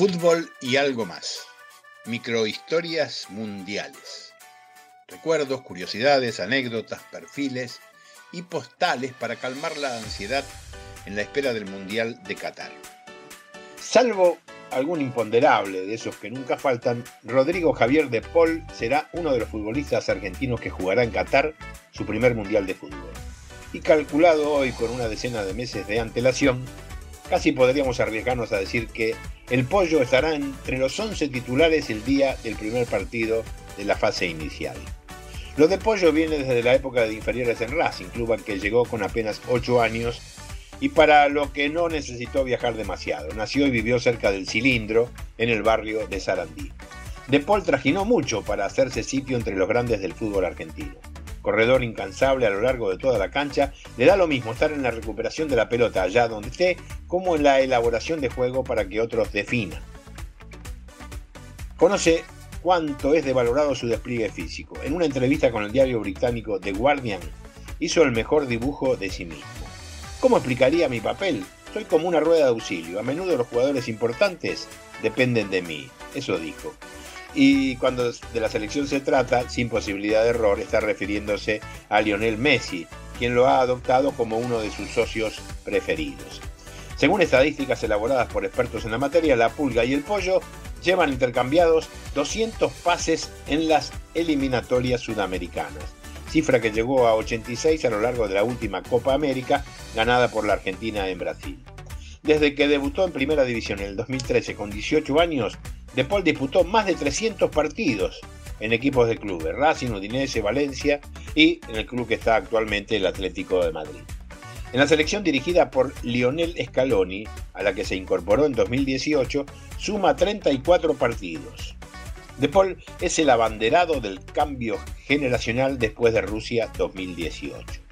Fútbol y algo más. Microhistorias mundiales. Recuerdos, curiosidades, anécdotas, perfiles y postales para calmar la ansiedad en la espera del Mundial de Qatar. Salvo algún imponderable de esos que nunca faltan, Rodrigo Javier de Paul será uno de los futbolistas argentinos que jugará en Qatar su primer Mundial de Fútbol. Y calculado hoy con una decena de meses de antelación, casi podríamos arriesgarnos a decir que el Pollo estará entre los 11 titulares el día del primer partido de la fase inicial. Lo de Pollo viene desde la época de inferiores en Racing, club al que llegó con apenas 8 años y para lo que no necesitó viajar demasiado. Nació y vivió cerca del Cilindro, en el barrio de Sarandí. De Paul trajinó mucho para hacerse sitio entre los grandes del fútbol argentino. Corredor incansable a lo largo de toda la cancha, le da lo mismo estar en la recuperación de la pelota allá donde esté, como en la elaboración de juego para que otros definan. Conoce cuánto es devalorado su despliegue físico. En una entrevista con el diario británico The Guardian, hizo el mejor dibujo de sí mismo. ¿Cómo explicaría mi papel? Soy como una rueda de auxilio. A menudo los jugadores importantes dependen de mí. Eso dijo. Y cuando de la selección se trata, sin posibilidad de error, está refiriéndose a Lionel Messi, quien lo ha adoptado como uno de sus socios preferidos. Según estadísticas elaboradas por expertos en la materia, la pulga y el pollo llevan intercambiados 200 pases en las eliminatorias sudamericanas cifra que llegó a 86 a lo largo de la última Copa América ganada por la Argentina en Brasil. Desde que debutó en Primera División en el 2013 con 18 años, De Paul disputó más de 300 partidos en equipos de clubes, Racing, Udinese, Valencia y en el club que está actualmente el Atlético de Madrid. En la selección dirigida por Lionel Scaloni, a la que se incorporó en 2018, suma 34 partidos. De Paul es el abanderado del cambio generacional después de Rusia 2018.